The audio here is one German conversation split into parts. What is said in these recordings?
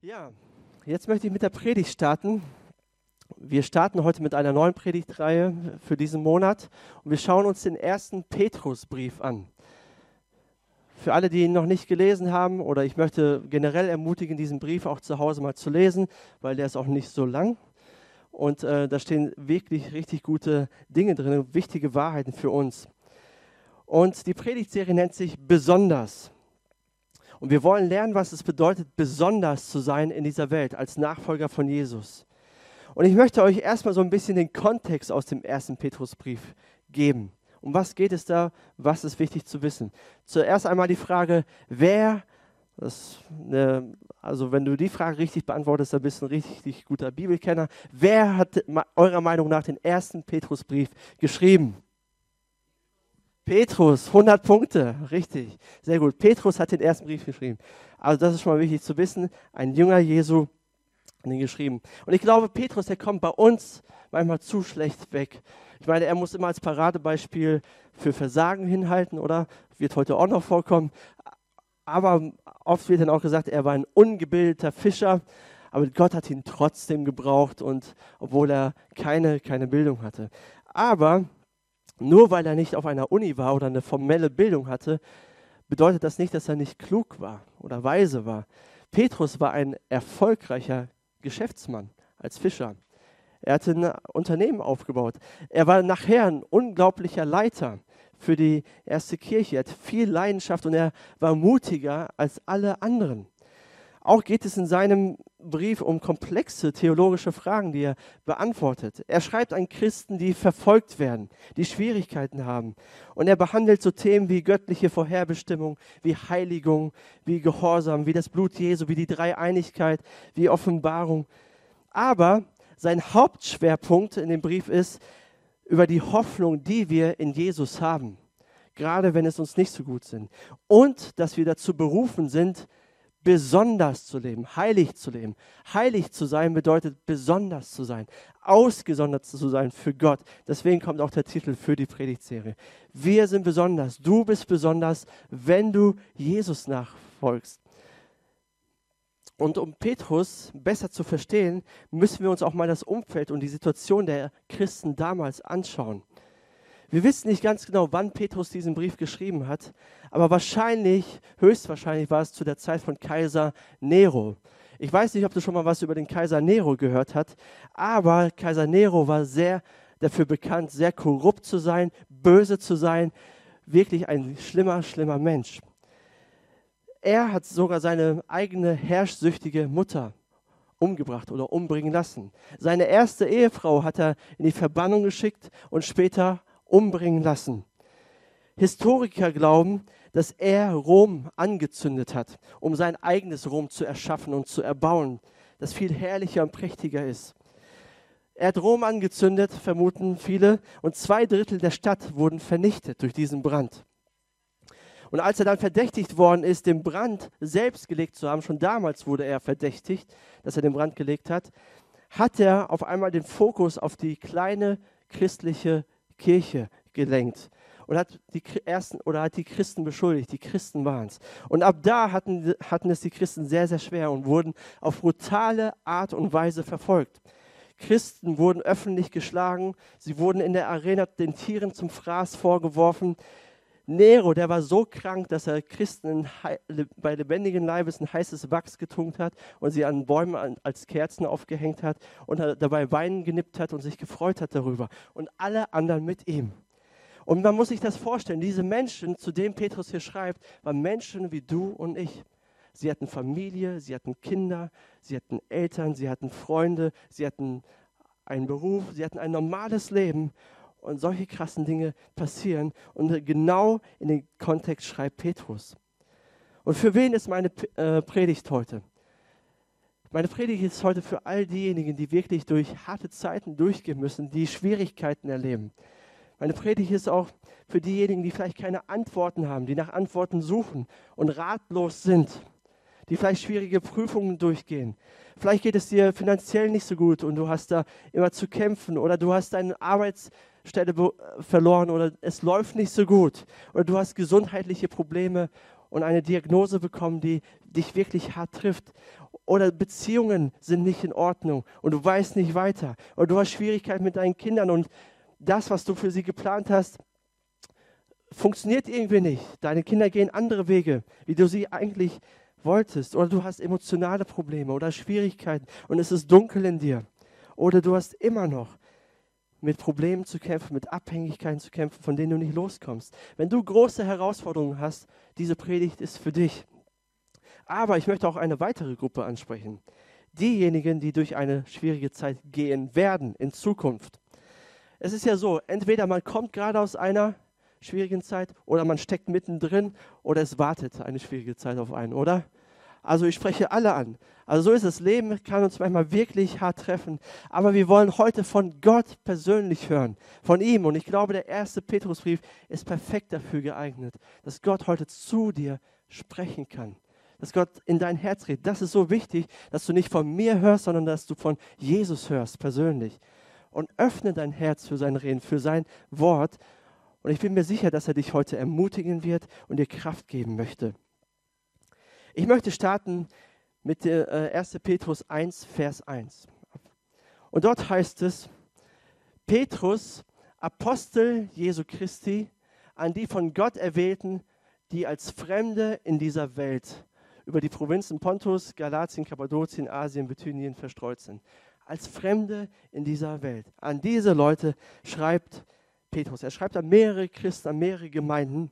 Ja, jetzt möchte ich mit der Predigt starten. Wir starten heute mit einer neuen Predigtreihe für diesen Monat und wir schauen uns den ersten Petrusbrief an. Für alle, die ihn noch nicht gelesen haben, oder ich möchte generell ermutigen, diesen Brief auch zu Hause mal zu lesen, weil der ist auch nicht so lang. Und äh, da stehen wirklich richtig gute Dinge drin, wichtige Wahrheiten für uns. Und die Predigtserie nennt sich Besonders. Und wir wollen lernen, was es bedeutet, besonders zu sein in dieser Welt als Nachfolger von Jesus. Und ich möchte euch erstmal so ein bisschen den Kontext aus dem ersten Petrusbrief geben. Um was geht es da? Was ist wichtig zu wissen? Zuerst einmal die Frage, wer, eine, also wenn du die Frage richtig beantwortest, dann bist du ein richtig guter Bibelkenner. Wer hat eurer Meinung nach den ersten Petrusbrief geschrieben? Petrus, 100 Punkte, richtig, sehr gut. Petrus hat den ersten Brief geschrieben. Also das ist schon mal wichtig zu wissen. Ein Jünger Jesu hat ihn geschrieben. Und ich glaube, Petrus, der kommt bei uns manchmal zu schlecht weg. Ich meine, er muss immer als Paradebeispiel für Versagen hinhalten, oder? Wird heute auch noch vorkommen. Aber oft wird dann auch gesagt, er war ein ungebildeter Fischer. Aber Gott hat ihn trotzdem gebraucht und obwohl er keine, keine Bildung hatte. Aber nur weil er nicht auf einer Uni war oder eine formelle Bildung hatte, bedeutet das nicht, dass er nicht klug war oder weise war. Petrus war ein erfolgreicher Geschäftsmann als Fischer. Er hatte ein Unternehmen aufgebaut. Er war nachher ein unglaublicher Leiter für die erste Kirche. Er hat viel Leidenschaft und er war mutiger als alle anderen. Auch geht es in seinem Brief um komplexe theologische Fragen, die er beantwortet. Er schreibt an Christen, die verfolgt werden, die Schwierigkeiten haben. Und er behandelt so Themen wie göttliche Vorherbestimmung, wie Heiligung, wie Gehorsam, wie das Blut Jesu, wie die Dreieinigkeit, wie Offenbarung. Aber sein Hauptschwerpunkt in dem Brief ist über die Hoffnung, die wir in Jesus haben, gerade wenn es uns nicht so gut sind. Und dass wir dazu berufen sind, besonders zu leben, heilig zu leben. Heilig zu sein bedeutet besonders zu sein, ausgesondert zu sein für Gott. Deswegen kommt auch der Titel für die Predigtserie. Wir sind besonders, du bist besonders, wenn du Jesus nachfolgst. Und um Petrus besser zu verstehen, müssen wir uns auch mal das Umfeld und die Situation der Christen damals anschauen. Wir wissen nicht ganz genau, wann Petrus diesen Brief geschrieben hat, aber wahrscheinlich, höchstwahrscheinlich war es zu der Zeit von Kaiser Nero. Ich weiß nicht, ob du schon mal was über den Kaiser Nero gehört hast, aber Kaiser Nero war sehr dafür bekannt, sehr korrupt zu sein, böse zu sein, wirklich ein schlimmer, schlimmer Mensch. Er hat sogar seine eigene herrschsüchtige Mutter umgebracht oder umbringen lassen. Seine erste Ehefrau hat er in die Verbannung geschickt und später umbringen lassen. Historiker glauben, dass er Rom angezündet hat, um sein eigenes Rom zu erschaffen und zu erbauen, das viel herrlicher und prächtiger ist. Er hat Rom angezündet, vermuten viele, und zwei Drittel der Stadt wurden vernichtet durch diesen Brand. Und als er dann verdächtigt worden ist, den Brand selbst gelegt zu haben, schon damals wurde er verdächtigt, dass er den Brand gelegt hat, hat er auf einmal den Fokus auf die kleine christliche Kirche gelenkt und hat die ersten oder hat die Christen beschuldigt. Die Christen waren es. Und ab da hatten, hatten es die Christen sehr, sehr schwer und wurden auf brutale Art und Weise verfolgt. Christen wurden öffentlich geschlagen, sie wurden in der Arena den Tieren zum Fraß vorgeworfen. Nero, der war so krank, dass er Christen bei lebendigen Leibes ein heißes Wachs getunkt hat und sie an Bäumen als Kerzen aufgehängt hat und dabei Weinen genippt hat und sich gefreut hat darüber. Und alle anderen mit ihm. Und man muss sich das vorstellen, diese Menschen, zu denen Petrus hier schreibt, waren Menschen wie du und ich. Sie hatten Familie, sie hatten Kinder, sie hatten Eltern, sie hatten Freunde, sie hatten einen Beruf, sie hatten ein normales Leben und solche krassen Dinge passieren. Und genau in den Kontext schreibt Petrus. Und für wen ist meine äh, Predigt heute? Meine Predigt ist heute für all diejenigen, die wirklich durch harte Zeiten durchgehen müssen, die Schwierigkeiten erleben. Meine Predigt ist auch für diejenigen, die vielleicht keine Antworten haben, die nach Antworten suchen und ratlos sind, die vielleicht schwierige Prüfungen durchgehen. Vielleicht geht es dir finanziell nicht so gut und du hast da immer zu kämpfen oder du hast deine Arbeits Stelle verloren oder es läuft nicht so gut oder du hast gesundheitliche Probleme und eine Diagnose bekommen, die dich wirklich hart trifft. Oder Beziehungen sind nicht in Ordnung und du weißt nicht weiter. Oder du hast Schwierigkeiten mit deinen Kindern und das, was du für sie geplant hast, funktioniert irgendwie nicht. Deine Kinder gehen andere Wege, wie du sie eigentlich wolltest. Oder du hast emotionale Probleme oder Schwierigkeiten und es ist dunkel in dir. Oder du hast immer noch mit Problemen zu kämpfen, mit Abhängigkeiten zu kämpfen, von denen du nicht loskommst. Wenn du große Herausforderungen hast, diese Predigt ist für dich. Aber ich möchte auch eine weitere Gruppe ansprechen. Diejenigen, die durch eine schwierige Zeit gehen werden in Zukunft. Es ist ja so, entweder man kommt gerade aus einer schwierigen Zeit oder man steckt mittendrin oder es wartet eine schwierige Zeit auf einen, oder? Also ich spreche alle an. Also so ist das Leben, kann uns manchmal wirklich hart treffen. Aber wir wollen heute von Gott persönlich hören, von ihm. Und ich glaube, der erste Petrusbrief ist perfekt dafür geeignet, dass Gott heute zu dir sprechen kann. Dass Gott in dein Herz redet. Das ist so wichtig, dass du nicht von mir hörst, sondern dass du von Jesus hörst persönlich. Und öffne dein Herz für sein Reden, für sein Wort. Und ich bin mir sicher, dass er dich heute ermutigen wird und dir Kraft geben möchte. Ich möchte starten mit der, äh, 1. Petrus 1, Vers 1. Und dort heißt es, Petrus, Apostel Jesu Christi, an die von Gott erwählten, die als Fremde in dieser Welt über die Provinzen Pontus, Galatien, Kappadokien, Asien, Bithynien verstreut sind. Als Fremde in dieser Welt. An diese Leute schreibt Petrus. Er schreibt an mehrere Christen, an mehrere Gemeinden.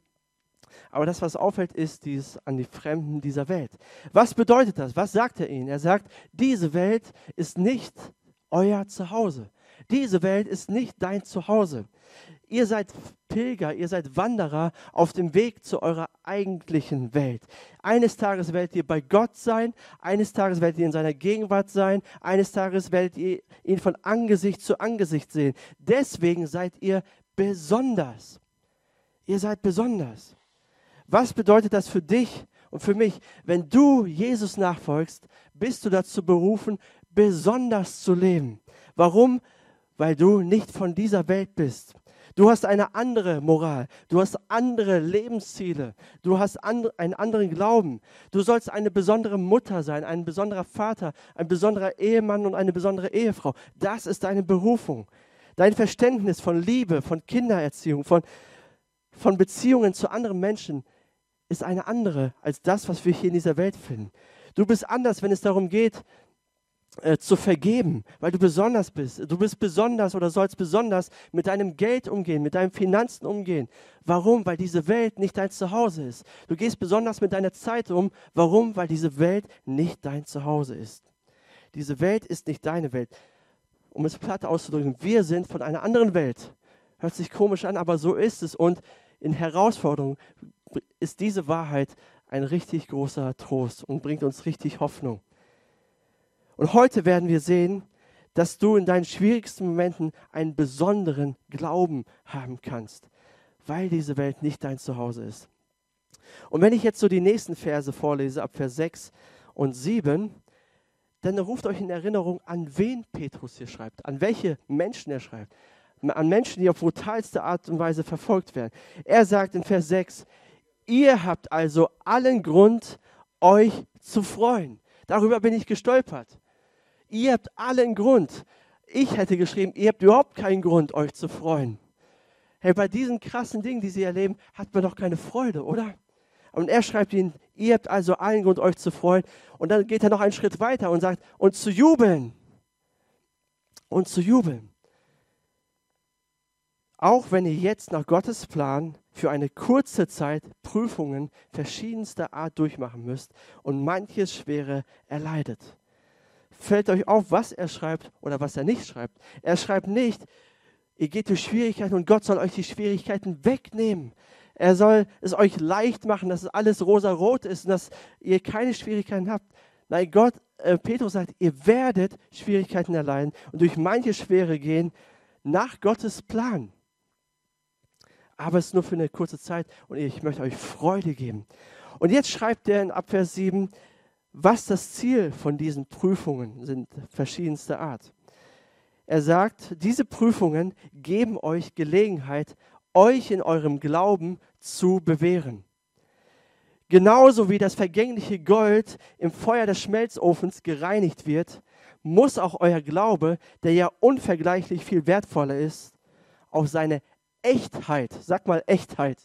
Aber das, was auffällt, ist dies an die Fremden dieser Welt. Was bedeutet das? Was sagt er ihnen? Er sagt, diese Welt ist nicht euer Zuhause. Diese Welt ist nicht dein Zuhause. Ihr seid Pilger, ihr seid Wanderer auf dem Weg zu eurer eigentlichen Welt. Eines Tages werdet ihr bei Gott sein, eines Tages werdet ihr in seiner Gegenwart sein, eines Tages werdet ihr ihn von Angesicht zu Angesicht sehen. Deswegen seid ihr besonders. Ihr seid besonders. Was bedeutet das für dich und für mich? Wenn du Jesus nachfolgst, bist du dazu berufen, besonders zu leben. Warum? Weil du nicht von dieser Welt bist. Du hast eine andere Moral, du hast andere Lebensziele, du hast and einen anderen Glauben. Du sollst eine besondere Mutter sein, ein besonderer Vater, ein besonderer Ehemann und eine besondere Ehefrau. Das ist deine Berufung. Dein Verständnis von Liebe, von Kindererziehung, von, von Beziehungen zu anderen Menschen ist eine andere als das, was wir hier in dieser Welt finden. Du bist anders, wenn es darum geht, äh, zu vergeben, weil du besonders bist. Du bist besonders oder sollst besonders mit deinem Geld umgehen, mit deinen Finanzen umgehen. Warum? Weil diese Welt nicht dein Zuhause ist. Du gehst besonders mit deiner Zeit um. Warum? Weil diese Welt nicht dein Zuhause ist. Diese Welt ist nicht deine Welt. Um es platt auszudrücken, wir sind von einer anderen Welt. Hört sich komisch an, aber so ist es. Und in Herausforderungen ist diese Wahrheit ein richtig großer Trost und bringt uns richtig Hoffnung. Und heute werden wir sehen, dass du in deinen schwierigsten Momenten einen besonderen Glauben haben kannst, weil diese Welt nicht dein Zuhause ist. Und wenn ich jetzt so die nächsten Verse vorlese, ab Vers 6 und 7, dann ruft euch in Erinnerung, an wen Petrus hier schreibt, an welche Menschen er schreibt, an Menschen, die auf brutalste Art und Weise verfolgt werden. Er sagt in Vers 6, ihr habt also allen Grund, euch zu freuen. Darüber bin ich gestolpert. Ihr habt allen Grund. Ich hätte geschrieben, ihr habt überhaupt keinen Grund, euch zu freuen. Hey, bei diesen krassen Dingen, die sie erleben, hat man doch keine Freude, oder? Und er schreibt ihnen, ihr habt also allen Grund, euch zu freuen. Und dann geht er noch einen Schritt weiter und sagt, und zu jubeln. Und zu jubeln. Auch wenn ihr jetzt nach Gottes Plan für eine kurze Zeit Prüfungen verschiedenster Art durchmachen müsst und manches Schwere erleidet fällt euch auf, was er schreibt oder was er nicht schreibt. Er schreibt nicht, ihr geht durch Schwierigkeiten und Gott soll euch die Schwierigkeiten wegnehmen. Er soll es euch leicht machen, dass es alles rosa-rot ist und dass ihr keine Schwierigkeiten habt. Nein, Gott, äh, Petrus sagt, ihr werdet Schwierigkeiten erleiden und durch manche Schwere gehen nach Gottes Plan. Aber es ist nur für eine kurze Zeit und ich möchte euch Freude geben. Und jetzt schreibt er in Abvers 7, was das Ziel von diesen Prüfungen sind, verschiedenster Art. Er sagt, diese Prüfungen geben euch Gelegenheit, euch in eurem Glauben zu bewähren. Genauso wie das vergängliche Gold im Feuer des Schmelzofens gereinigt wird, muss auch euer Glaube, der ja unvergleichlich viel wertvoller ist, auf seine Echtheit, sag mal Echtheit.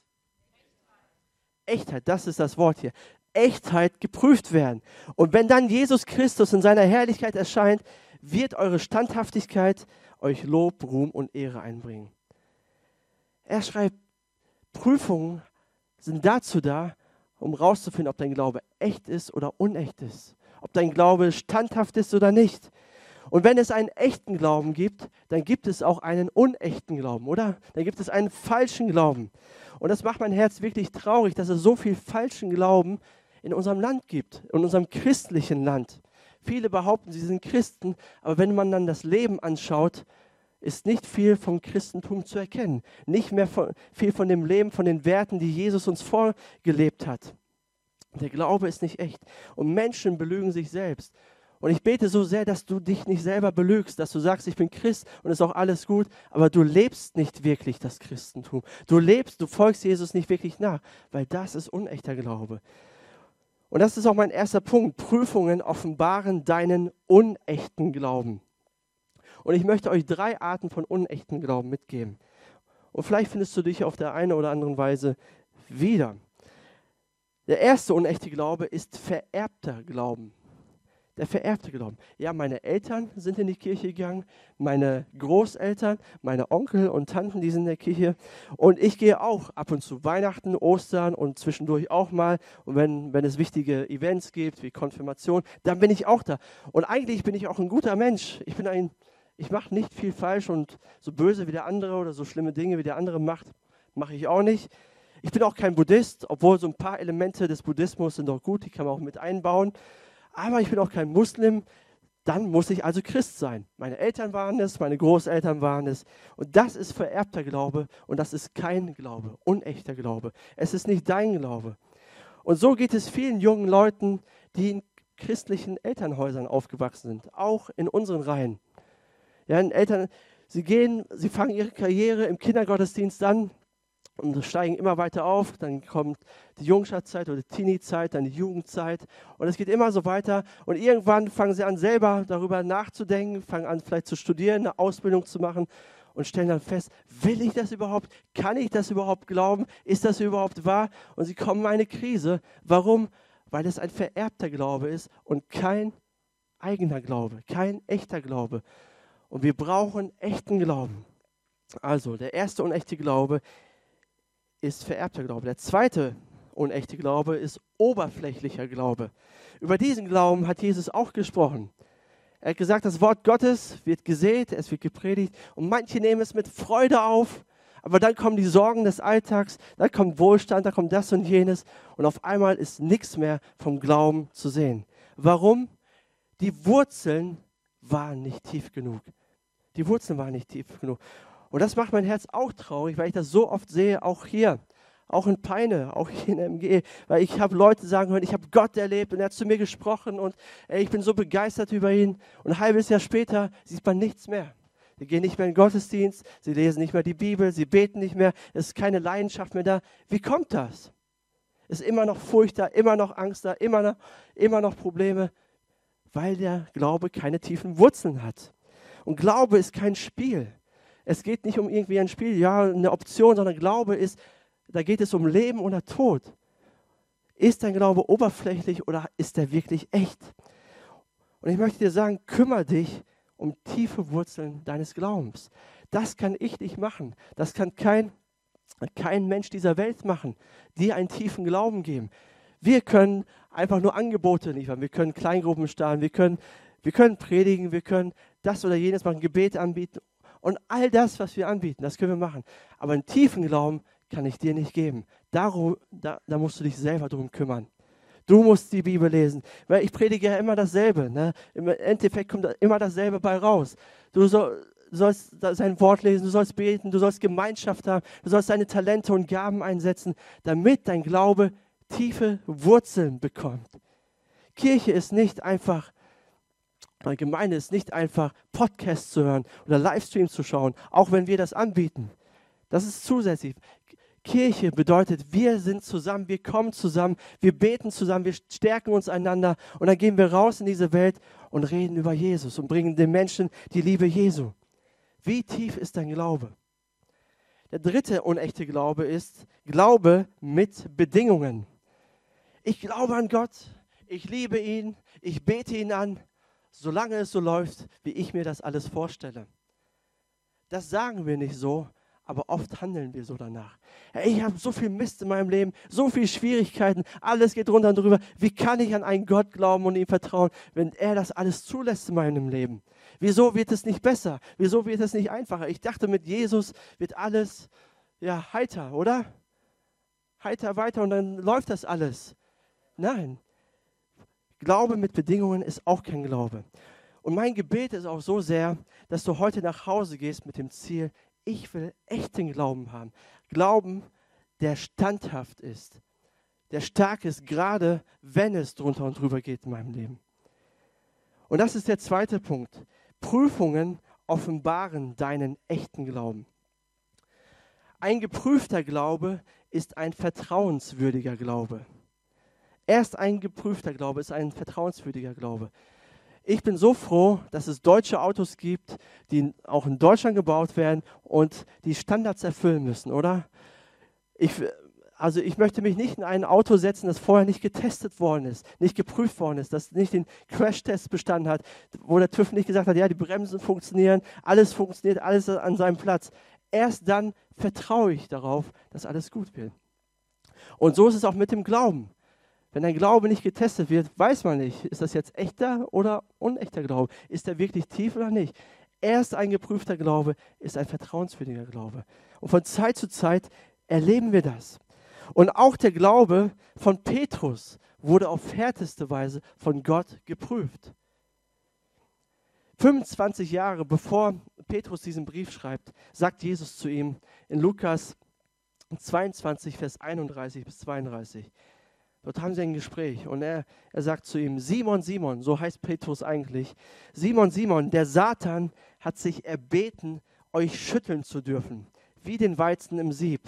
Echtheit, das ist das Wort hier. Echtheit geprüft werden. Und wenn dann Jesus Christus in seiner Herrlichkeit erscheint, wird eure Standhaftigkeit euch Lob, Ruhm und Ehre einbringen. Er schreibt, Prüfungen sind dazu da, um herauszufinden, ob dein Glaube echt ist oder unecht ist. Ob dein Glaube standhaft ist oder nicht. Und wenn es einen echten Glauben gibt, dann gibt es auch einen unechten Glauben, oder? Dann gibt es einen falschen Glauben. Und das macht mein Herz wirklich traurig, dass es so viel falschen Glauben in unserem Land gibt, in unserem christlichen Land. Viele behaupten, sie sind Christen, aber wenn man dann das Leben anschaut, ist nicht viel vom Christentum zu erkennen. Nicht mehr von, viel von dem Leben, von den Werten, die Jesus uns vorgelebt hat. Der Glaube ist nicht echt. Und Menschen belügen sich selbst. Und ich bete so sehr, dass du dich nicht selber belügst, dass du sagst, ich bin Christ und ist auch alles gut, aber du lebst nicht wirklich das Christentum. Du lebst, du folgst Jesus nicht wirklich nach, weil das ist unechter Glaube. Und das ist auch mein erster Punkt. Prüfungen offenbaren deinen unechten Glauben. Und ich möchte euch drei Arten von unechten Glauben mitgeben. Und vielleicht findest du dich auf der einen oder anderen Weise wieder. Der erste unechte Glaube ist vererbter Glauben. Der vererbte Glauben. Ja, meine Eltern sind in die Kirche gegangen, meine Großeltern, meine Onkel und Tanten, die sind in der Kirche. Und ich gehe auch ab und zu Weihnachten, Ostern und zwischendurch auch mal. Und wenn, wenn es wichtige Events gibt, wie Konfirmation, dann bin ich auch da. Und eigentlich bin ich auch ein guter Mensch. Ich bin ein, ich mache nicht viel falsch und so böse wie der andere oder so schlimme Dinge wie der andere macht, mache ich auch nicht. Ich bin auch kein Buddhist, obwohl so ein paar Elemente des Buddhismus sind doch gut, die kann man auch mit einbauen. Aber ich bin auch kein Muslim, dann muss ich also Christ sein. Meine Eltern waren es, meine Großeltern waren es. Und das ist vererbter Glaube und das ist kein Glaube, unechter Glaube. Es ist nicht dein Glaube. Und so geht es vielen jungen Leuten, die in christlichen Elternhäusern aufgewachsen sind, auch in unseren Reihen. Ja, Eltern, sie gehen, sie fangen ihre Karriere im Kindergottesdienst an und steigen immer weiter auf. Dann kommt die Jungschatzeit oder die Teenie-Zeit, dann die Jugendzeit und es geht immer so weiter. Und irgendwann fangen sie an, selber darüber nachzudenken, fangen an, vielleicht zu studieren, eine Ausbildung zu machen und stellen dann fest, will ich das überhaupt? Kann ich das überhaupt glauben? Ist das überhaupt wahr? Und sie kommen in eine Krise. Warum? Weil es ein vererbter Glaube ist und kein eigener Glaube, kein echter Glaube. Und wir brauchen echten Glauben. Also, der erste unechte Glaube ist vererbter Glaube. Der zweite unechte Glaube ist oberflächlicher Glaube. Über diesen Glauben hat Jesus auch gesprochen. Er hat gesagt, das Wort Gottes wird gesät, es wird gepredigt und manche nehmen es mit Freude auf, aber dann kommen die Sorgen des Alltags, da kommt Wohlstand, da kommt das und jenes und auf einmal ist nichts mehr vom Glauben zu sehen. Warum? Die Wurzeln waren nicht tief genug. Die Wurzeln waren nicht tief genug. Und das macht mein Herz auch traurig, weil ich das so oft sehe, auch hier, auch in Peine, auch hier in MG, weil ich habe Leute sagen hören, ich habe Gott erlebt und er hat zu mir gesprochen und ey, ich bin so begeistert über ihn. Und ein halbes Jahr später sieht man nichts mehr. Sie gehen nicht mehr in den Gottesdienst, sie lesen nicht mehr die Bibel, sie beten nicht mehr, es ist keine Leidenschaft mehr da. Wie kommt das? Es ist immer noch Furcht da, immer noch Angst da, immer noch, immer noch Probleme, weil der Glaube keine tiefen Wurzeln hat. Und Glaube ist kein Spiel. Es geht nicht um irgendwie ein Spiel, ja, eine Option, sondern Glaube ist, da geht es um Leben oder Tod. Ist dein Glaube oberflächlich oder ist er wirklich echt? Und ich möchte dir sagen, kümmere dich um tiefe Wurzeln deines Glaubens. Das kann ich nicht machen. Das kann kein, kein Mensch dieser Welt machen, dir einen tiefen Glauben geben. Wir können einfach nur Angebote liefern. Wir können Kleingruppen starten. Wir können, wir können predigen. Wir können das oder jenes machen, Gebete anbieten. Und all das, was wir anbieten, das können wir machen. Aber einen tiefen Glauben kann ich dir nicht geben. Darum, da, da musst du dich selber darum kümmern. Du musst die Bibel lesen. Weil ich predige ja immer dasselbe. Ne? Im Endeffekt kommt immer dasselbe bei raus. Du soll, sollst sein Wort lesen, du sollst beten, du sollst Gemeinschaft haben, du sollst deine Talente und Gaben einsetzen, damit dein Glaube tiefe Wurzeln bekommt. Kirche ist nicht einfach meine Gemeinde ist nicht einfach Podcasts zu hören oder Livestreams zu schauen, auch wenn wir das anbieten. Das ist zusätzlich. Kirche bedeutet, wir sind zusammen, wir kommen zusammen, wir beten zusammen, wir stärken uns einander und dann gehen wir raus in diese Welt und reden über Jesus und bringen den Menschen die Liebe Jesu. Wie tief ist dein Glaube? Der dritte unechte Glaube ist Glaube mit Bedingungen. Ich glaube an Gott, ich liebe ihn, ich bete ihn an, solange es so läuft, wie ich mir das alles vorstelle. Das sagen wir nicht so, aber oft handeln wir so danach. Ich habe so viel Mist in meinem Leben, so viele Schwierigkeiten, alles geht runter und drüber. Wie kann ich an einen Gott glauben und ihm vertrauen, wenn er das alles zulässt in meinem Leben? Wieso wird es nicht besser? Wieso wird es nicht einfacher? Ich dachte, mit Jesus wird alles ja heiter, oder? Heiter weiter und dann läuft das alles. Nein. Glaube mit Bedingungen ist auch kein Glaube. Und mein Gebet ist auch so sehr, dass du heute nach Hause gehst mit dem Ziel, ich will echten Glauben haben. Glauben, der standhaft ist, der stark ist, gerade wenn es drunter und drüber geht in meinem Leben. Und das ist der zweite Punkt. Prüfungen offenbaren deinen echten Glauben. Ein geprüfter Glaube ist ein vertrauenswürdiger Glaube. Erst ein geprüfter Glaube ist ein vertrauenswürdiger Glaube. Ich bin so froh, dass es deutsche Autos gibt, die auch in Deutschland gebaut werden und die Standards erfüllen müssen, oder? Ich, also ich möchte mich nicht in ein Auto setzen, das vorher nicht getestet worden ist, nicht geprüft worden ist, das nicht den Crash-Test bestanden hat, wo der TÜV nicht gesagt hat, ja, die Bremsen funktionieren, alles funktioniert, alles an seinem Platz. Erst dann vertraue ich darauf, dass alles gut wird. Und so ist es auch mit dem Glauben. Wenn dein Glaube nicht getestet wird, weiß man nicht, ist das jetzt echter oder unechter Glaube? Ist er wirklich tief oder nicht? Erst ein geprüfter Glaube ist ein vertrauenswürdiger Glaube. Und von Zeit zu Zeit erleben wir das. Und auch der Glaube von Petrus wurde auf härteste Weise von Gott geprüft. 25 Jahre bevor Petrus diesen Brief schreibt, sagt Jesus zu ihm in Lukas 22, Vers 31 bis 32. Dort haben sie ein Gespräch und er, er sagt zu ihm, Simon, Simon, so heißt Petrus eigentlich, Simon, Simon, der Satan hat sich erbeten, euch schütteln zu dürfen, wie den Weizen im Sieb.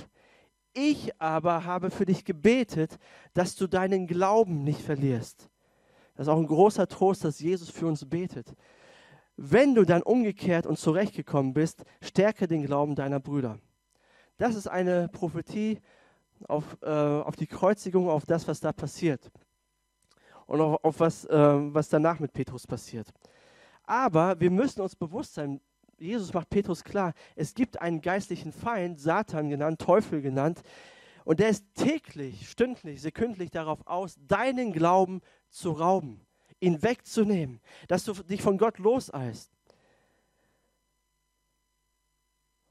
Ich aber habe für dich gebetet, dass du deinen Glauben nicht verlierst. Das ist auch ein großer Trost, dass Jesus für uns betet. Wenn du dann umgekehrt und zurechtgekommen bist, stärke den Glauben deiner Brüder. Das ist eine Prophetie auf, äh, auf die Kreuzigung, auf das, was da passiert. Und auch auf was, äh, was danach mit Petrus passiert. Aber wir müssen uns bewusst sein, Jesus macht Petrus klar, es gibt einen geistlichen Feind, Satan genannt, Teufel genannt, und der ist täglich, stündlich, sekündlich darauf aus, deinen Glauben zu rauben, ihn wegzunehmen, dass du dich von Gott loseist.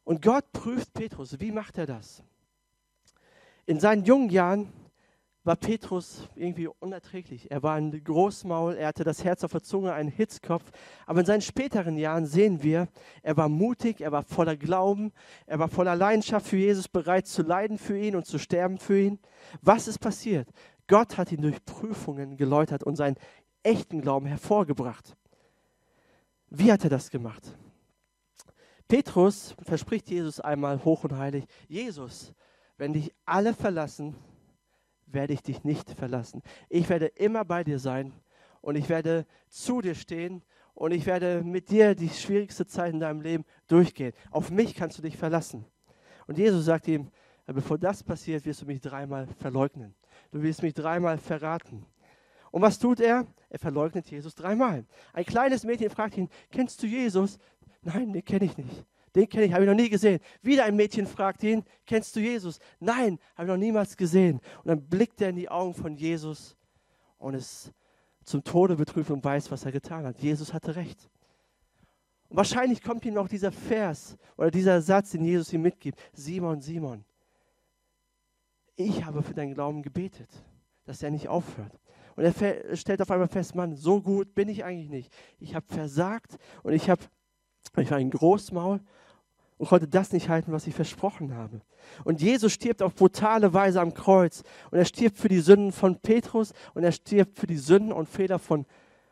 Und Gott prüft Petrus. Wie macht er das? In seinen jungen Jahren war Petrus irgendwie unerträglich. Er war ein Großmaul, er hatte das Herz auf der Zunge, einen Hitzkopf. Aber in seinen späteren Jahren sehen wir, er war mutig, er war voller Glauben, er war voller Leidenschaft für Jesus, bereit zu leiden für ihn und zu sterben für ihn. Was ist passiert? Gott hat ihn durch Prüfungen geläutert und seinen echten Glauben hervorgebracht. Wie hat er das gemacht? Petrus verspricht Jesus einmal hoch und heilig, Jesus, wenn dich alle verlassen, werde ich dich nicht verlassen. Ich werde immer bei dir sein und ich werde zu dir stehen und ich werde mit dir die schwierigste Zeit in deinem Leben durchgehen. Auf mich kannst du dich verlassen. Und Jesus sagt ihm, bevor das passiert, wirst du mich dreimal verleugnen. Du wirst mich dreimal verraten. Und was tut er? Er verleugnet Jesus dreimal. Ein kleines Mädchen fragt ihn, kennst du Jesus? Nein, den kenne ich nicht. Den kenne ich, habe ich noch nie gesehen. Wieder ein Mädchen fragt ihn, kennst du Jesus? Nein, habe ich noch niemals gesehen. Und dann blickt er in die Augen von Jesus und ist zum Tode betrübt und weiß, was er getan hat. Jesus hatte recht. Und wahrscheinlich kommt ihm auch dieser Vers oder dieser Satz, den Jesus ihm mitgibt. Simon, Simon, ich habe für deinen Glauben gebetet, dass er nicht aufhört. Und er stellt auf einmal fest, Mann, so gut bin ich eigentlich nicht. Ich habe versagt und ich, hab, ich war ein Großmaul und konnte das nicht halten, was ich versprochen habe. Und Jesus stirbt auf brutale Weise am Kreuz. Und er stirbt für die Sünden von Petrus und er stirbt für die Sünden und Fehler von,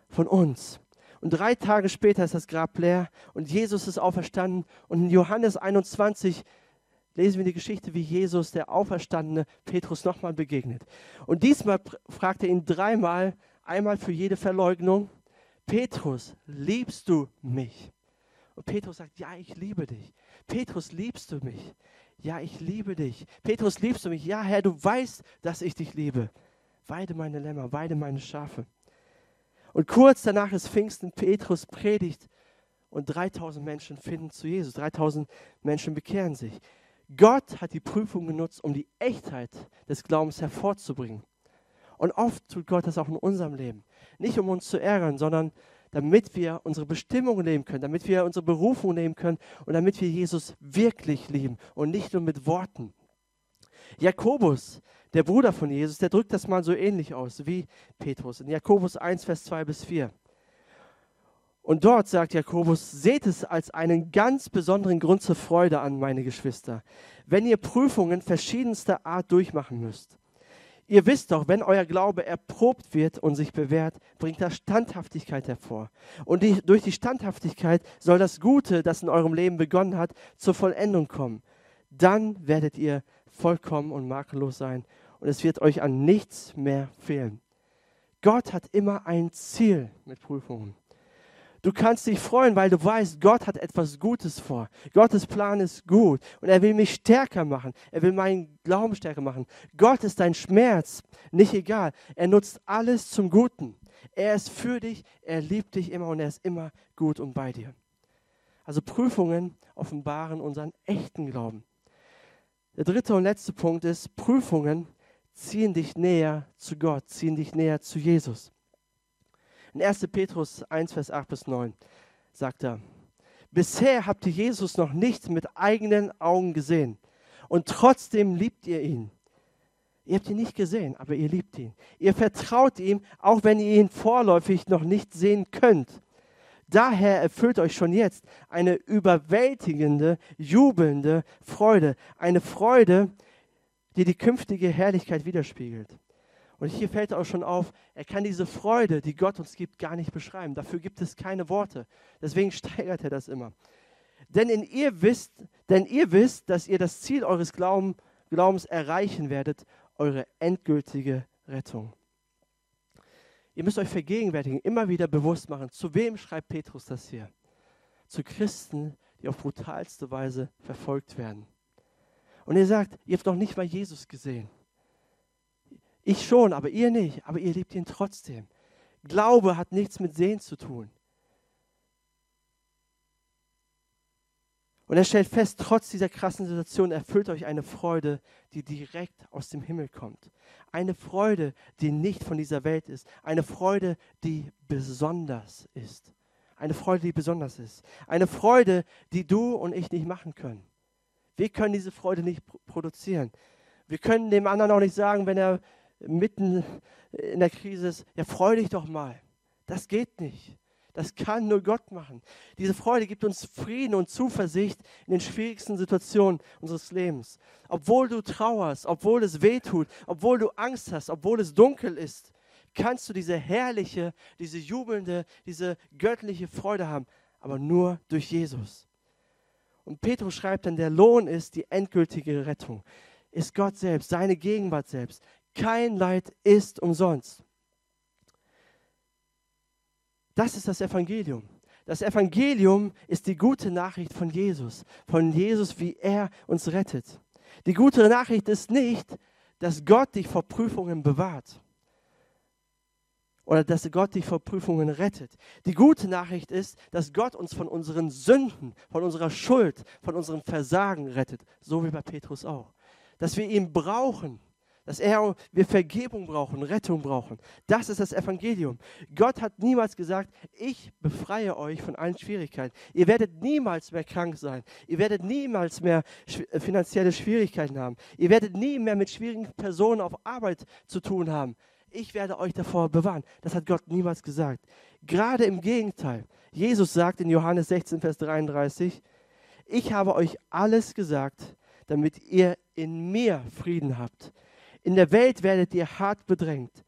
von uns. Und drei Tage später ist das Grab leer und Jesus ist auferstanden. Und in Johannes 21 lesen wir die Geschichte, wie Jesus, der auferstandene Petrus, nochmal begegnet. Und diesmal fragt er ihn dreimal, einmal für jede Verleugnung, Petrus, liebst du mich? Und Petrus sagt, ja, ich liebe dich. Petrus, liebst du mich? Ja, ich liebe dich. Petrus, liebst du mich? Ja, Herr, du weißt, dass ich dich liebe. Weide meine Lämmer, weide meine Schafe. Und kurz danach ist Pfingsten, Petrus predigt und 3000 Menschen finden zu Jesus. 3000 Menschen bekehren sich. Gott hat die Prüfung genutzt, um die Echtheit des Glaubens hervorzubringen. Und oft tut Gott das auch in unserem Leben. Nicht um uns zu ärgern, sondern damit wir unsere Bestimmung leben können, damit wir unsere Berufung leben können und damit wir Jesus wirklich lieben und nicht nur mit Worten. Jakobus, der Bruder von Jesus, der drückt das mal so ähnlich aus wie Petrus in Jakobus 1, Vers 2 bis 4. Und dort sagt Jakobus, seht es als einen ganz besonderen Grund zur Freude an, meine Geschwister, wenn ihr Prüfungen verschiedenster Art durchmachen müsst. Ihr wisst doch, wenn euer Glaube erprobt wird und sich bewährt, bringt das Standhaftigkeit hervor. Und die, durch die Standhaftigkeit soll das Gute, das in eurem Leben begonnen hat, zur Vollendung kommen. Dann werdet ihr vollkommen und makellos sein und es wird euch an nichts mehr fehlen. Gott hat immer ein Ziel mit Prüfungen. Du kannst dich freuen, weil du weißt, Gott hat etwas Gutes vor. Gottes Plan ist gut und er will mich stärker machen. Er will meinen Glauben stärker machen. Gott ist dein Schmerz, nicht egal. Er nutzt alles zum Guten. Er ist für dich, er liebt dich immer und er ist immer gut und bei dir. Also Prüfungen offenbaren unseren echten Glauben. Der dritte und letzte Punkt ist, Prüfungen ziehen dich näher zu Gott, ziehen dich näher zu Jesus. In 1. Petrus 1, Vers 8 bis 9 sagt er, bisher habt ihr Jesus noch nicht mit eigenen Augen gesehen und trotzdem liebt ihr ihn. Ihr habt ihn nicht gesehen, aber ihr liebt ihn. Ihr vertraut ihm, auch wenn ihr ihn vorläufig noch nicht sehen könnt. Daher erfüllt euch schon jetzt eine überwältigende, jubelnde Freude. Eine Freude, die die künftige Herrlichkeit widerspiegelt. Und hier fällt auch schon auf, er kann diese Freude, die Gott uns gibt, gar nicht beschreiben. Dafür gibt es keine Worte. Deswegen steigert er das immer. Denn in ihr wisst, denn ihr wisst, dass ihr das Ziel eures Glauben, Glaubens erreichen werdet, eure endgültige Rettung. Ihr müsst euch vergegenwärtigen, immer wieder bewusst machen, zu wem schreibt Petrus das hier? Zu Christen, die auf brutalste Weise verfolgt werden. Und er sagt, ihr habt noch nicht mal Jesus gesehen. Ich schon, aber ihr nicht. Aber ihr liebt ihn trotzdem. Glaube hat nichts mit Sehen zu tun. Und er stellt fest, trotz dieser krassen Situation erfüllt euch eine Freude, die direkt aus dem Himmel kommt. Eine Freude, die nicht von dieser Welt ist. Eine Freude, die besonders ist. Eine Freude, die besonders ist. Eine Freude, die du und ich nicht machen können. Wir können diese Freude nicht produzieren. Wir können dem anderen auch nicht sagen, wenn er mitten in der Krise ist, ja, freu dich doch mal. Das geht nicht. Das kann nur Gott machen. Diese Freude gibt uns Frieden und Zuversicht in den schwierigsten Situationen unseres Lebens. Obwohl du trauerst, obwohl es weh tut, obwohl du Angst hast, obwohl es dunkel ist, kannst du diese herrliche, diese jubelnde, diese göttliche Freude haben, aber nur durch Jesus. Und Petrus schreibt dann, der Lohn ist die endgültige Rettung, ist Gott selbst, seine Gegenwart selbst. Kein Leid ist umsonst. Das ist das Evangelium. Das Evangelium ist die gute Nachricht von Jesus, von Jesus, wie er uns rettet. Die gute Nachricht ist nicht, dass Gott dich vor Prüfungen bewahrt oder dass Gott dich vor Prüfungen rettet. Die gute Nachricht ist, dass Gott uns von unseren Sünden, von unserer Schuld, von unserem Versagen rettet, so wie bei Petrus auch. Dass wir ihn brauchen dass er, wir Vergebung brauchen, Rettung brauchen. Das ist das Evangelium. Gott hat niemals gesagt, ich befreie euch von allen Schwierigkeiten. Ihr werdet niemals mehr krank sein. Ihr werdet niemals mehr äh, finanzielle Schwierigkeiten haben. Ihr werdet nie mehr mit schwierigen Personen auf Arbeit zu tun haben. Ich werde euch davor bewahren. Das hat Gott niemals gesagt. Gerade im Gegenteil. Jesus sagt in Johannes 16, Vers 33, ich habe euch alles gesagt, damit ihr in mir Frieden habt. In der Welt werdet ihr hart bedrängt.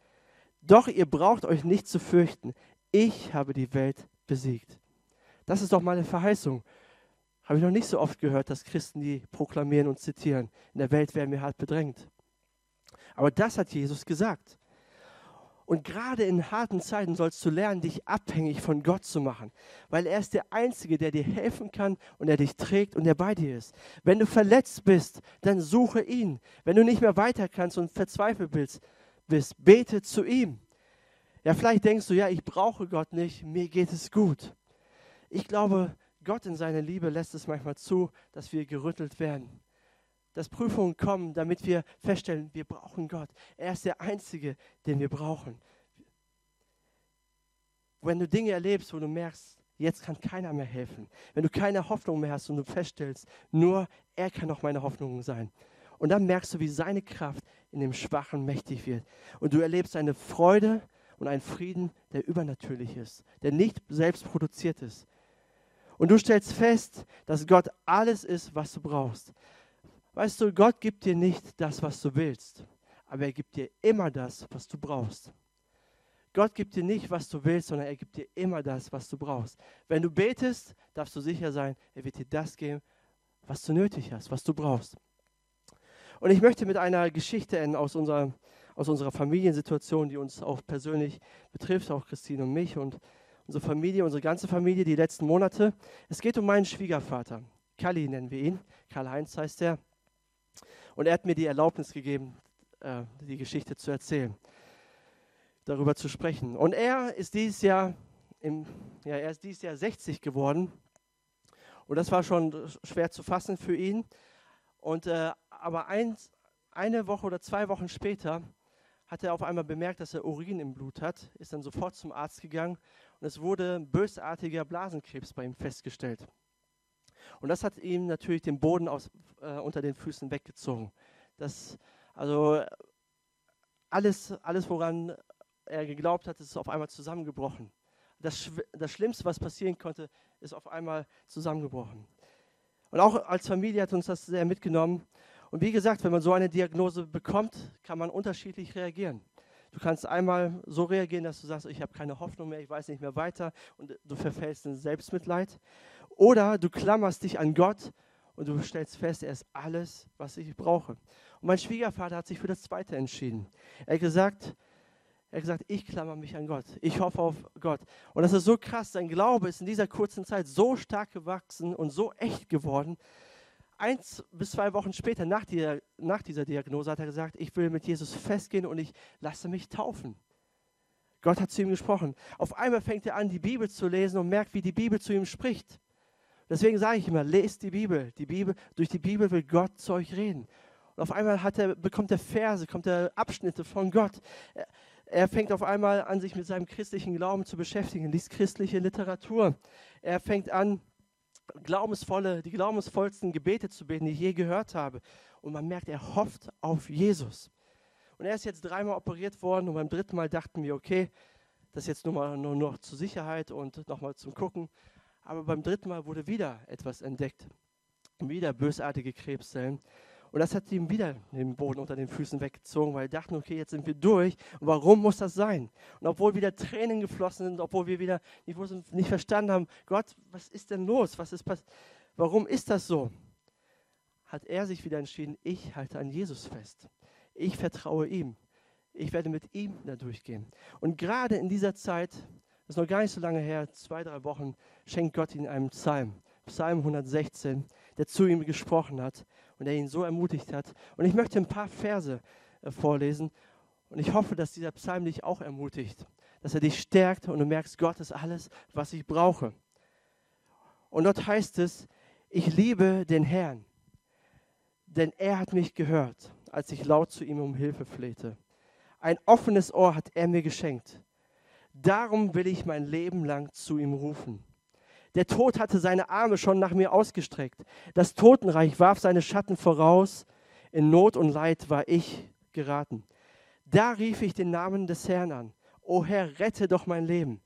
Doch ihr braucht euch nicht zu fürchten. Ich habe die Welt besiegt. Das ist doch meine Verheißung. Habe ich noch nicht so oft gehört, dass Christen die proklamieren und zitieren. In der Welt werden wir hart bedrängt. Aber das hat Jesus gesagt. Und gerade in harten Zeiten sollst du lernen, dich abhängig von Gott zu machen, weil er ist der Einzige, der dir helfen kann und der dich trägt und der bei dir ist. Wenn du verletzt bist, dann suche ihn. Wenn du nicht mehr weiter kannst und verzweifelt bist, bist bete zu ihm. Ja, vielleicht denkst du, ja, ich brauche Gott nicht, mir geht es gut. Ich glaube, Gott in seiner Liebe lässt es manchmal zu, dass wir gerüttelt werden dass Prüfungen kommen, damit wir feststellen, wir brauchen Gott. Er ist der Einzige, den wir brauchen. Wenn du Dinge erlebst, wo du merkst, jetzt kann keiner mehr helfen, wenn du keine Hoffnung mehr hast und du feststellst, nur er kann noch meine Hoffnung sein. Und dann merkst du, wie seine Kraft in dem Schwachen mächtig wird. Und du erlebst eine Freude und einen Frieden, der übernatürlich ist, der nicht selbst produziert ist. Und du stellst fest, dass Gott alles ist, was du brauchst. Weißt du, Gott gibt dir nicht das, was du willst, aber er gibt dir immer das, was du brauchst. Gott gibt dir nicht, was du willst, sondern er gibt dir immer das, was du brauchst. Wenn du betest, darfst du sicher sein, er wird dir das geben, was du nötig hast, was du brauchst. Und ich möchte mit einer Geschichte enden aus unserer, aus unserer Familiensituation, die uns auch persönlich betrifft, auch Christine und mich und unsere Familie, unsere ganze Familie, die letzten Monate. Es geht um meinen Schwiegervater. Kalli nennen wir ihn. Karl-Heinz heißt er. Und er hat mir die Erlaubnis gegeben, äh, die Geschichte zu erzählen, darüber zu sprechen. Und er ist dieses Jahr, im, ja, er ist dieses Jahr 60 geworden. Und das war schon schwer zu fassen für ihn. Und, äh, aber ein, eine Woche oder zwei Wochen später hat er auf einmal bemerkt, dass er Urin im Blut hat, ist dann sofort zum Arzt gegangen und es wurde bösartiger Blasenkrebs bei ihm festgestellt. Und das hat ihm natürlich den Boden aus, äh, unter den Füßen weggezogen. Das, also alles, alles, woran er geglaubt hat, ist auf einmal zusammengebrochen. Das, das Schlimmste, was passieren konnte, ist auf einmal zusammengebrochen. Und auch als Familie hat uns das sehr mitgenommen. Und wie gesagt, wenn man so eine Diagnose bekommt, kann man unterschiedlich reagieren. Du kannst einmal so reagieren, dass du sagst, ich habe keine Hoffnung mehr, ich weiß nicht mehr weiter und du verfällst in Selbstmitleid. Oder du klammerst dich an Gott und du stellst fest, er ist alles, was ich brauche. Und mein Schwiegervater hat sich für das Zweite entschieden. Er hat gesagt, er hat gesagt, ich klammer mich an Gott. Ich hoffe auf Gott. Und das ist so krass. Sein Glaube ist in dieser kurzen Zeit so stark gewachsen und so echt geworden. Eins bis zwei Wochen später, nach, die, nach dieser Diagnose, hat er gesagt, ich will mit Jesus festgehen und ich lasse mich taufen. Gott hat zu ihm gesprochen. Auf einmal fängt er an, die Bibel zu lesen und merkt, wie die Bibel zu ihm spricht. Deswegen sage ich immer, lest die Bibel. Die Bibel. Durch die Bibel will Gott zu euch reden. Und auf einmal er, bekommt er Verse, kommt er Abschnitte von Gott. Er, er fängt auf einmal an, sich mit seinem christlichen Glauben zu beschäftigen, liest christliche Literatur. Er fängt an, glaubensvolle, die glaubensvollsten Gebete zu beten, die ich je gehört habe. Und man merkt, er hofft auf Jesus. Und er ist jetzt dreimal operiert worden und beim dritten Mal dachten wir, okay, das ist jetzt nur, mal, nur noch zur Sicherheit und nochmal zum Gucken. Aber beim dritten Mal wurde wieder etwas entdeckt. Wieder bösartige Krebszellen. Und das hat ihm wieder den Boden unter den Füßen weggezogen, weil er dachten, okay, jetzt sind wir durch. Und warum muss das sein? Und obwohl wieder Tränen geflossen sind, obwohl wir wieder nicht, nicht verstanden haben, Gott, was ist denn los? Was ist Warum ist das so? Hat er sich wieder entschieden, ich halte an Jesus fest. Ich vertraue ihm. Ich werde mit ihm da durchgehen. Und gerade in dieser Zeit ist noch gar nicht so lange her, zwei, drei Wochen, schenkt Gott ihm einen Psalm, Psalm 116, der zu ihm gesprochen hat und der ihn so ermutigt hat. Und ich möchte ein paar Verse äh, vorlesen und ich hoffe, dass dieser Psalm dich auch ermutigt, dass er dich stärkt und du merkst, Gott ist alles, was ich brauche. Und dort heißt es, ich liebe den Herrn, denn er hat mich gehört, als ich laut zu ihm um Hilfe flehte. Ein offenes Ohr hat er mir geschenkt Darum will ich mein Leben lang zu ihm rufen. Der Tod hatte seine Arme schon nach mir ausgestreckt. Das Totenreich warf seine Schatten voraus. In Not und Leid war ich geraten. Da rief ich den Namen des Herrn an. O Herr, rette doch mein Leben.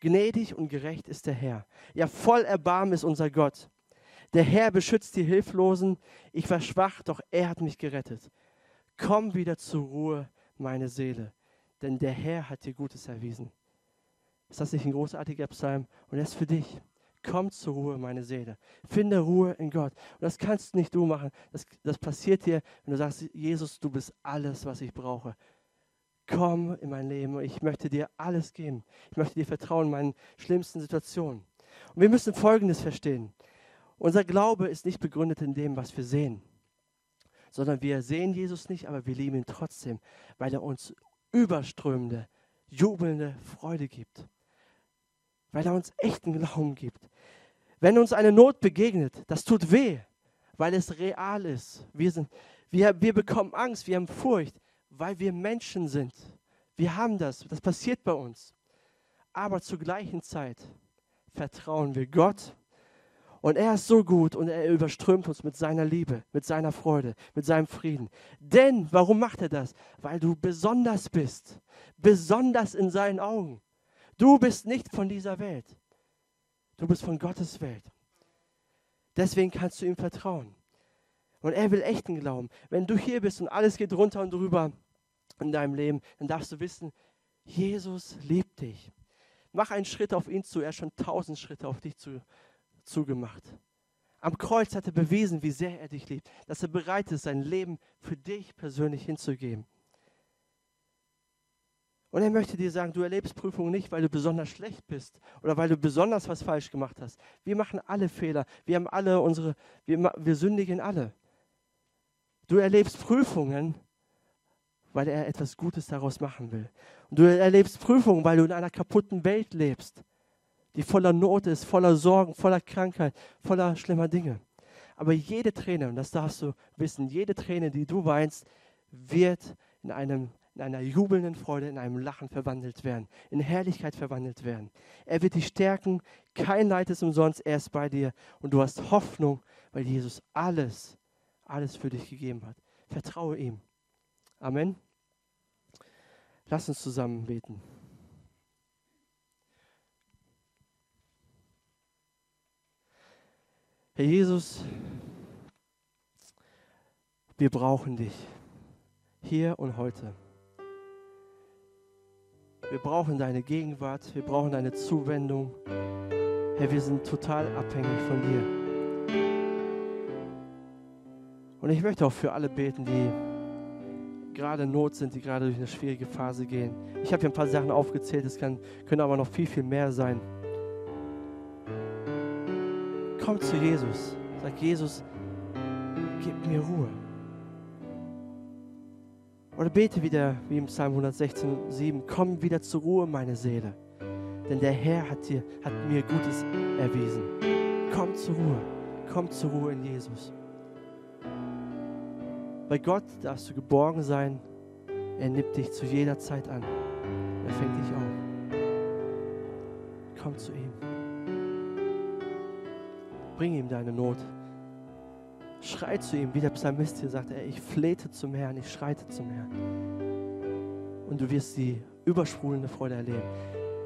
Gnädig und gerecht ist der Herr. Ja, voll Erbarmen ist unser Gott. Der Herr beschützt die Hilflosen. Ich war schwach, doch er hat mich gerettet. Komm wieder zur Ruhe, meine Seele denn der Herr hat dir Gutes erwiesen. Ist das nicht ein großartiger Psalm? Und er ist für dich. Komm zur Ruhe, meine Seele. Finde Ruhe in Gott. Und das kannst nicht du machen. Das, das passiert dir, wenn du sagst, Jesus, du bist alles, was ich brauche. Komm in mein Leben. Ich möchte dir alles geben. Ich möchte dir vertrauen in meinen schlimmsten Situationen. Und wir müssen Folgendes verstehen. Unser Glaube ist nicht begründet in dem, was wir sehen, sondern wir sehen Jesus nicht, aber wir lieben ihn trotzdem, weil er uns überströmende, jubelnde Freude gibt weil er uns echten Glauben gibt. Wenn uns eine Not begegnet, das tut weh, weil es real ist. Wir, sind, wir, wir bekommen Angst, wir haben Furcht, weil wir Menschen sind. Wir haben das, das passiert bei uns. Aber zur gleichen Zeit vertrauen wir Gott und er ist so gut und er überströmt uns mit seiner Liebe, mit seiner Freude, mit seinem Frieden. Denn, warum macht er das? Weil du besonders bist, besonders in seinen Augen. Du bist nicht von dieser Welt. Du bist von Gottes Welt. Deswegen kannst du ihm vertrauen. Und er will echten Glauben. Wenn du hier bist und alles geht runter und drüber in deinem Leben, dann darfst du wissen, Jesus liebt dich. Mach einen Schritt auf ihn zu. Er hat schon tausend Schritte auf dich zu, zugemacht. Am Kreuz hat er bewiesen, wie sehr er dich liebt, dass er bereit ist, sein Leben für dich persönlich hinzugeben. Und er möchte dir sagen, du erlebst Prüfungen nicht, weil du besonders schlecht bist oder weil du besonders was falsch gemacht hast. Wir machen alle Fehler. Wir haben alle unsere, wir, wir sündigen alle. Du erlebst Prüfungen, weil er etwas Gutes daraus machen will. Und du erlebst Prüfungen, weil du in einer kaputten Welt lebst, die voller Not ist, voller Sorgen, voller Krankheit, voller schlimmer Dinge. Aber jede Träne, und das darfst du wissen, jede Träne, die du weinst, wird in einem in einer jubelnden Freude, in einem Lachen verwandelt werden, in Herrlichkeit verwandelt werden. Er wird dich stärken, kein Leid ist umsonst, er ist bei dir und du hast Hoffnung, weil Jesus alles, alles für dich gegeben hat. Vertraue ihm. Amen. Lass uns zusammen beten. Herr Jesus, wir brauchen dich hier und heute. Wir brauchen deine Gegenwart, wir brauchen deine Zuwendung. Herr, wir sind total abhängig von dir. Und ich möchte auch für alle beten, die gerade in Not sind, die gerade durch eine schwierige Phase gehen. Ich habe hier ein paar Sachen aufgezählt, es können aber noch viel, viel mehr sein. Komm zu Jesus. Sag, Jesus, gib mir Ruhe. Oder bete wieder wie im Psalm 116, 7, komm wieder zur Ruhe, meine Seele. Denn der Herr hat, dir, hat mir Gutes erwiesen. Komm zur Ruhe, komm zur Ruhe in Jesus. Bei Gott darfst du geborgen sein. Er nimmt dich zu jeder Zeit an. Er fängt dich auf. Komm zu ihm. Bring ihm deine Not. Schrei zu ihm, wie der Psalmist hier sagt, ey, ich flehte zum Herrn, ich schreite zum Herrn. Und du wirst die übersprudelnde Freude erleben.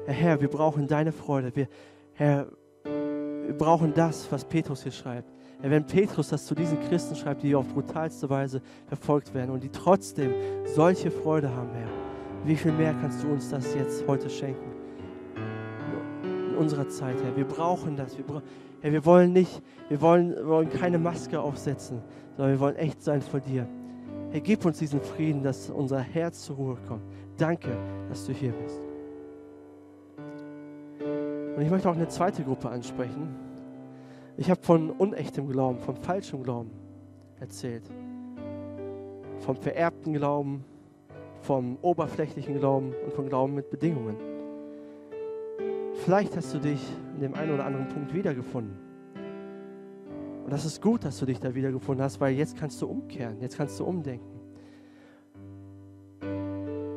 Herr, wir brauchen deine Freude. Wir, Herr, wir brauchen das, was Petrus hier schreibt. Herr, wenn Petrus das zu diesen Christen schreibt, die auf brutalste Weise verfolgt werden und die trotzdem solche Freude haben, Herr, wie viel mehr kannst du uns das jetzt heute schenken? In unserer Zeit, Herr. Wir brauchen das. Wir brauchen Herr, wir wollen nicht, wir wollen, wir wollen keine Maske aufsetzen, sondern wir wollen echt sein vor dir. Herr, gib uns diesen Frieden, dass unser Herz zur Ruhe kommt. Danke, dass du hier bist. Und ich möchte auch eine zweite Gruppe ansprechen. Ich habe von unechtem Glauben, von falschem Glauben erzählt. Vom vererbten Glauben, vom oberflächlichen Glauben und vom Glauben mit Bedingungen. Vielleicht hast du dich in dem einen oder anderen Punkt wiedergefunden. Und das ist gut, dass du dich da wiedergefunden hast, weil jetzt kannst du umkehren, jetzt kannst du umdenken.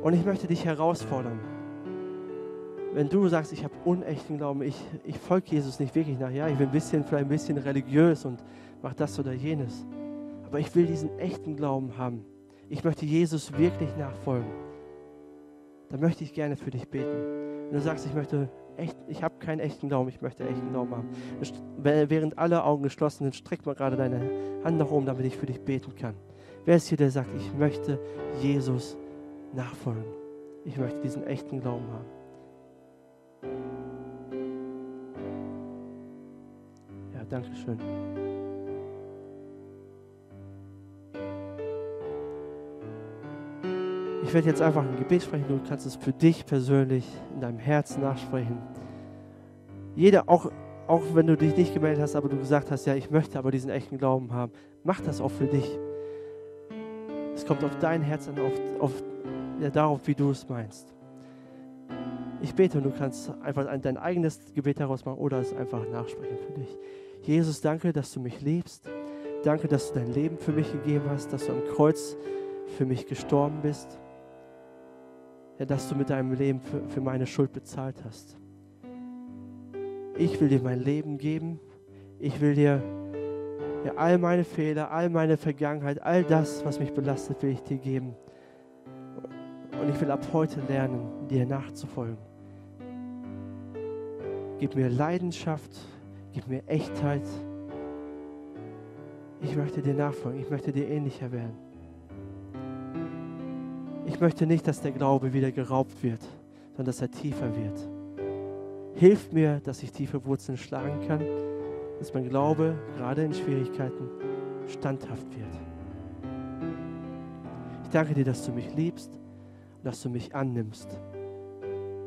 Und ich möchte dich herausfordern. Wenn du sagst, ich habe unechten Glauben, ich, ich folge Jesus nicht wirklich nach, ja, ich bin ein bisschen, vielleicht ein bisschen religiös und mache das oder jenes. Aber ich will diesen echten Glauben haben. Ich möchte Jesus wirklich nachfolgen. Dann möchte ich gerne für dich beten. Wenn du sagst, ich möchte echt, ich habe keinen echten Glauben, ich möchte echten Glauben haben. Während alle Augen geschlossen sind, streck mal gerade deine Hand nach oben, damit ich für dich beten kann. Wer ist hier, der sagt, ich möchte Jesus nachfolgen? Ich möchte diesen echten Glauben haben. Dankeschön. Ich werde jetzt einfach ein Gebet sprechen. Du kannst es für dich persönlich in deinem Herzen nachsprechen. Jeder, auch, auch wenn du dich nicht gemeldet hast, aber du gesagt hast, ja, ich möchte aber diesen echten Glauben haben, mach das auch für dich. Es kommt auf dein Herz an, auf, auf, ja, darauf, wie du es meinst. Ich bete und du kannst einfach dein eigenes Gebet daraus machen oder es einfach nachsprechen für dich. Jesus, danke, dass du mich liebst. Danke, dass du dein Leben für mich gegeben hast, dass du am Kreuz für mich gestorben bist. Dass du mit deinem Leben für, für meine Schuld bezahlt hast. Ich will dir mein Leben geben. Ich will dir ja, all meine Fehler, all meine Vergangenheit, all das, was mich belastet, will ich dir geben. Und ich will ab heute lernen, dir nachzufolgen. Gib mir Leidenschaft, gib mir Echtheit. Ich möchte dir nachfolgen, ich möchte dir ähnlicher werden. Ich möchte nicht, dass der Glaube wieder geraubt wird, sondern dass er tiefer wird. Hilf mir, dass ich tiefe Wurzeln schlagen kann, dass mein Glaube gerade in Schwierigkeiten standhaft wird. Ich danke dir, dass du mich liebst und dass du mich annimmst,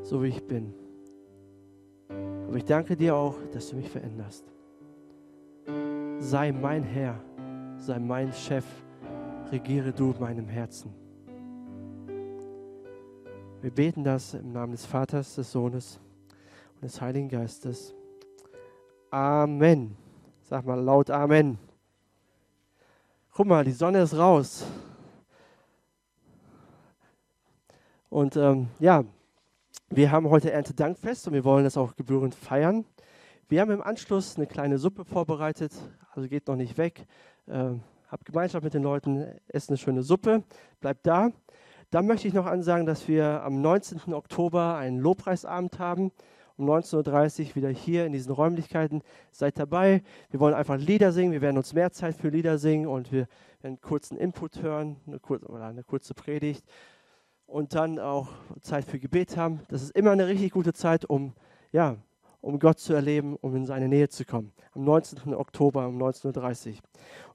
so wie ich bin. Aber ich danke dir auch, dass du mich veränderst. Sei mein Herr, sei mein Chef, regiere du meinem Herzen. Wir beten das im Namen des Vaters, des Sohnes und des Heiligen Geistes. Amen. Sag mal laut Amen. Guck mal, die Sonne ist raus. Und ähm, ja, wir haben heute Erntedankfest und wir wollen das auch gebührend feiern. Wir haben im Anschluss eine kleine Suppe vorbereitet, also geht noch nicht weg. Äh, habt Gemeinschaft mit den Leuten, esst eine schöne Suppe, bleibt da. Dann möchte ich noch ansagen, dass wir am 19. Oktober einen Lobpreisabend haben. Um 19.30 Uhr wieder hier in diesen Räumlichkeiten. Seid dabei. Wir wollen einfach Lieder singen. Wir werden uns mehr Zeit für Lieder singen und wir werden kurzen Input hören eine kurze, oder eine kurze Predigt und dann auch Zeit für Gebet haben. Das ist immer eine richtig gute Zeit, um, ja, um Gott zu erleben, um in seine Nähe zu kommen. Am 19. Oktober um 19.30 Uhr.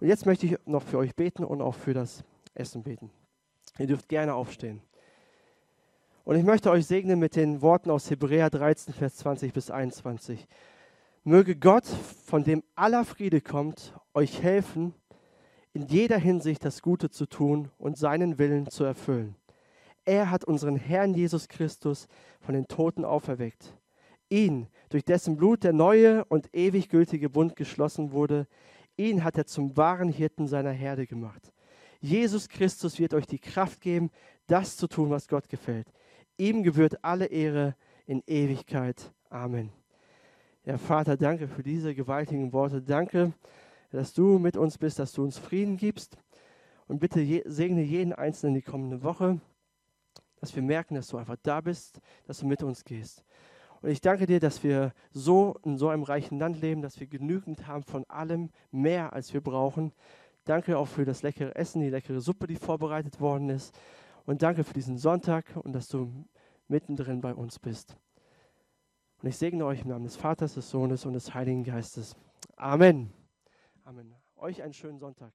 Und jetzt möchte ich noch für euch beten und auch für das Essen beten. Ihr dürft gerne aufstehen. Und ich möchte euch segnen mit den Worten aus Hebräer 13, Vers 20 bis 21. Möge Gott, von dem aller Friede kommt, euch helfen, in jeder Hinsicht das Gute zu tun und seinen Willen zu erfüllen er hat unseren Herrn Jesus Christus von den Toten auferweckt. Ihn, durch dessen Blut der neue und ewig gültige Bund geschlossen wurde, ihn hat er zum wahren Hirten seiner Herde gemacht. Jesus Christus wird euch die Kraft geben, das zu tun, was Gott gefällt. Ihm gebührt alle Ehre in Ewigkeit. Amen. Ja, Vater, danke für diese gewaltigen Worte. Danke, dass du mit uns bist, dass du uns Frieden gibst. Und bitte segne jeden Einzelnen die kommende Woche dass wir merken, dass du einfach da bist, dass du mit uns gehst. Und ich danke dir, dass wir so in so einem reichen Land leben, dass wir genügend haben von allem, mehr als wir brauchen. Danke auch für das leckere Essen, die leckere Suppe, die vorbereitet worden ist. Und danke für diesen Sonntag und dass du mittendrin bei uns bist. Und ich segne euch im Namen des Vaters, des Sohnes und des Heiligen Geistes. Amen. Amen. Euch einen schönen Sonntag.